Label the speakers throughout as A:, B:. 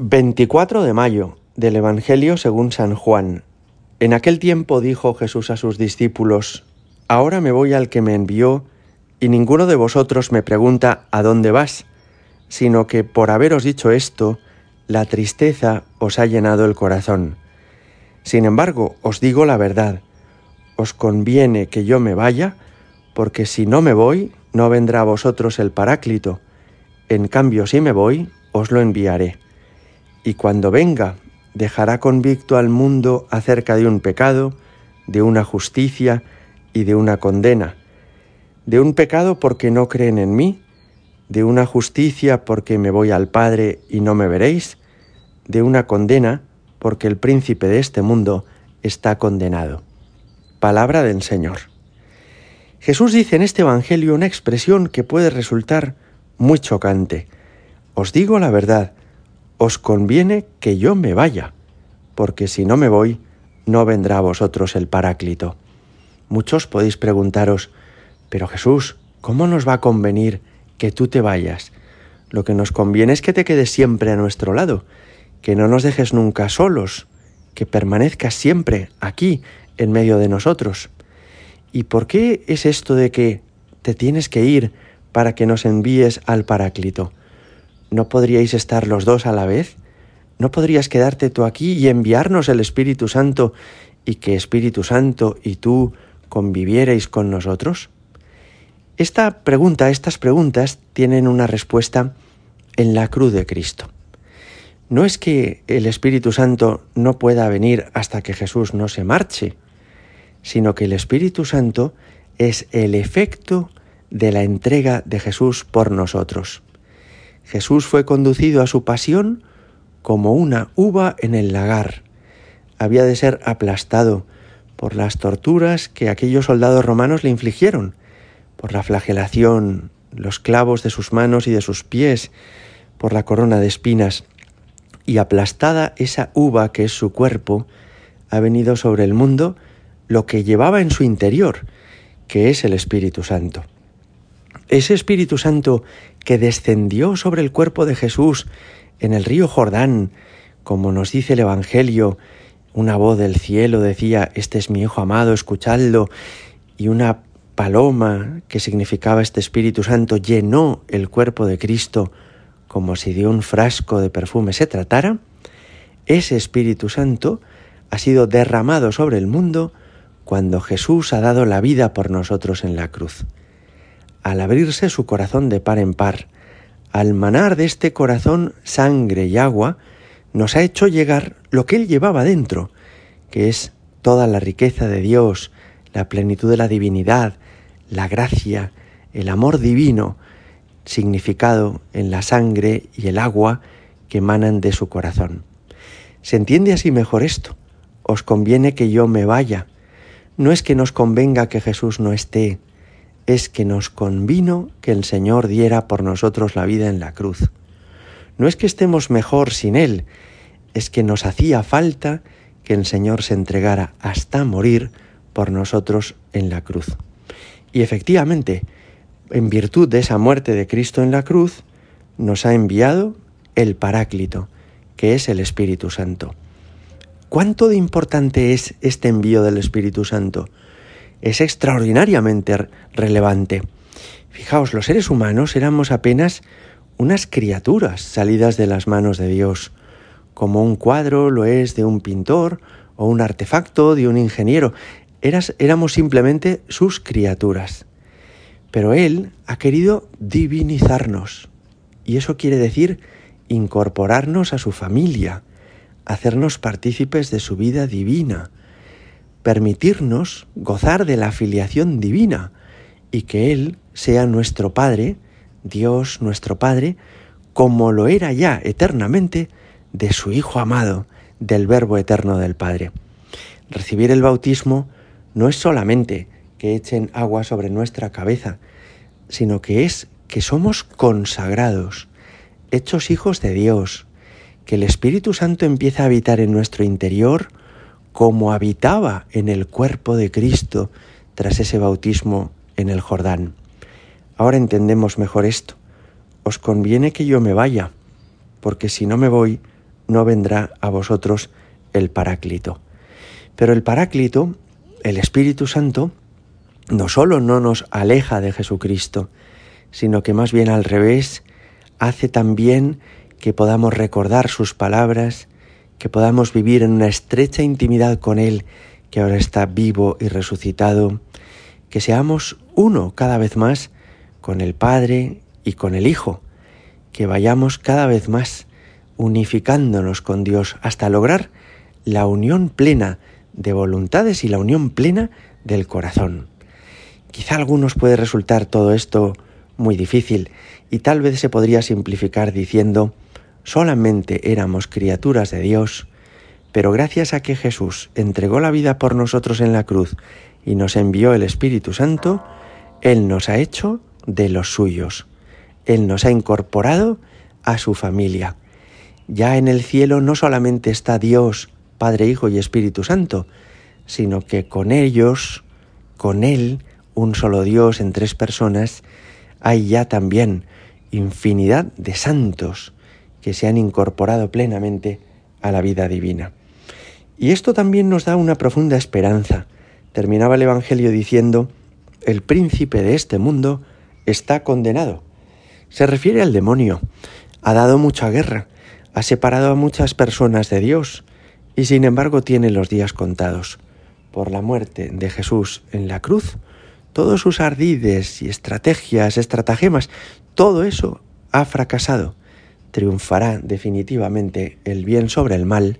A: 24 de mayo del Evangelio según San Juan. En aquel tiempo dijo Jesús a sus discípulos, Ahora me voy al que me envió, y ninguno de vosotros me pregunta ¿a dónde vas? sino que por haberos dicho esto, la tristeza os ha llenado el corazón. Sin embargo, os digo la verdad, os conviene que yo me vaya, porque si no me voy, no vendrá a vosotros el Paráclito. En cambio, si me voy, os lo enviaré y cuando venga dejará convicto al mundo acerca de un pecado, de una justicia y de una condena, de un pecado porque no creen en mí, de una justicia porque me voy al Padre y no me veréis, de una condena porque el príncipe de este mundo está condenado. Palabra del Señor. Jesús dice en este Evangelio una expresión que puede resultar muy chocante. Os digo la verdad, os conviene que yo me vaya, porque si no me voy, no vendrá a vosotros el Paráclito. Muchos podéis preguntaros, pero Jesús, ¿cómo nos va a convenir que tú te vayas? Lo que nos conviene es que te quedes siempre a nuestro lado, que no nos dejes nunca solos, que permanezcas siempre aquí, en medio de nosotros. ¿Y por qué es esto de que te tienes que ir para que nos envíes al Paráclito? ¿No podríais estar los dos a la vez? ¿No podrías quedarte tú aquí y enviarnos el Espíritu Santo y que Espíritu Santo y tú convivierais con nosotros? Esta pregunta, estas preguntas tienen una respuesta en la cruz de Cristo. No es que el Espíritu Santo no pueda venir hasta que Jesús no se marche, sino que el Espíritu Santo es el efecto de la entrega de Jesús por nosotros. Jesús fue conducido a su pasión como una uva en el lagar. Había de ser aplastado por las torturas que aquellos soldados romanos le infligieron, por la flagelación, los clavos de sus manos y de sus pies, por la corona de espinas, y aplastada esa uva que es su cuerpo, ha venido sobre el mundo lo que llevaba en su interior, que es el Espíritu Santo. Ese Espíritu Santo que descendió sobre el cuerpo de Jesús en el río Jordán, como nos dice el Evangelio, una voz del cielo decía, este es mi Hijo amado, escuchadlo, y una paloma, que significaba este Espíritu Santo, llenó el cuerpo de Cristo como si de un frasco de perfume se tratara, ese Espíritu Santo ha sido derramado sobre el mundo cuando Jesús ha dado la vida por nosotros en la cruz al abrirse su corazón de par en par, al manar de este corazón sangre y agua, nos ha hecho llegar lo que Él llevaba dentro, que es toda la riqueza de Dios, la plenitud de la divinidad, la gracia, el amor divino, significado en la sangre y el agua que emanan de su corazón. ¿Se entiende así mejor esto? Os conviene que yo me vaya. No es que nos convenga que Jesús no esté, es que nos convino que el Señor diera por nosotros la vida en la cruz. No es que estemos mejor sin Él, es que nos hacía falta que el Señor se entregara hasta morir por nosotros en la cruz. Y efectivamente, en virtud de esa muerte de Cristo en la cruz, nos ha enviado el Paráclito, que es el Espíritu Santo. ¿Cuánto de importante es este envío del Espíritu Santo? Es extraordinariamente relevante. Fijaos, los seres humanos éramos apenas unas criaturas salidas de las manos de Dios, como un cuadro lo es de un pintor o un artefacto de un ingeniero. Éramos simplemente sus criaturas. Pero Él ha querido divinizarnos, y eso quiere decir incorporarnos a su familia, hacernos partícipes de su vida divina, permitirnos gozar de la filiación divina y que Él sea nuestro Padre, Dios nuestro Padre, como lo era ya eternamente de su Hijo amado, del Verbo eterno del Padre. Recibir el bautismo no es solamente que echen agua sobre nuestra cabeza, sino que es que somos consagrados, hechos hijos de Dios, que el Espíritu Santo empieza a habitar en nuestro interior, como habitaba en el cuerpo de Cristo tras ese bautismo en el Jordán. Ahora entendemos mejor esto. Os conviene que yo me vaya, porque si no me voy, no vendrá a vosotros el Paráclito. Pero el Paráclito, el Espíritu Santo, no solo no nos aleja de Jesucristo, sino que más bien al revés, hace también que podamos recordar sus palabras, que podamos vivir en una estrecha intimidad con Él, que ahora está vivo y resucitado, que seamos uno cada vez más con el Padre y con el Hijo, que vayamos cada vez más unificándonos con Dios hasta lograr la unión plena de voluntades y la unión plena del corazón. Quizá a algunos puede resultar todo esto muy difícil y tal vez se podría simplificar diciendo solamente éramos criaturas de Dios, pero gracias a que Jesús entregó la vida por nosotros en la cruz y nos envió el Espíritu Santo, Él nos ha hecho de los suyos. Él nos ha incorporado a su familia. Ya en el cielo no solamente está Dios, Padre, Hijo y Espíritu Santo, sino que con ellos, con Él, un solo Dios en tres personas, hay ya también infinidad de santos que se han incorporado plenamente a la vida divina. Y esto también nos da una profunda esperanza. Terminaba el Evangelio diciendo, el príncipe de este mundo está condenado. Se refiere al demonio. Ha dado mucha guerra, ha separado a muchas personas de Dios y sin embargo tiene los días contados. Por la muerte de Jesús en la cruz, todos sus ardides y estrategias, estratagemas, todo eso ha fracasado. Triunfará definitivamente el bien sobre el mal,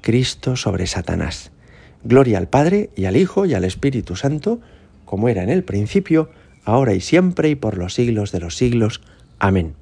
A: Cristo sobre Satanás. Gloria al Padre y al Hijo y al Espíritu Santo, como era en el principio, ahora y siempre y por los siglos de los siglos. Amén.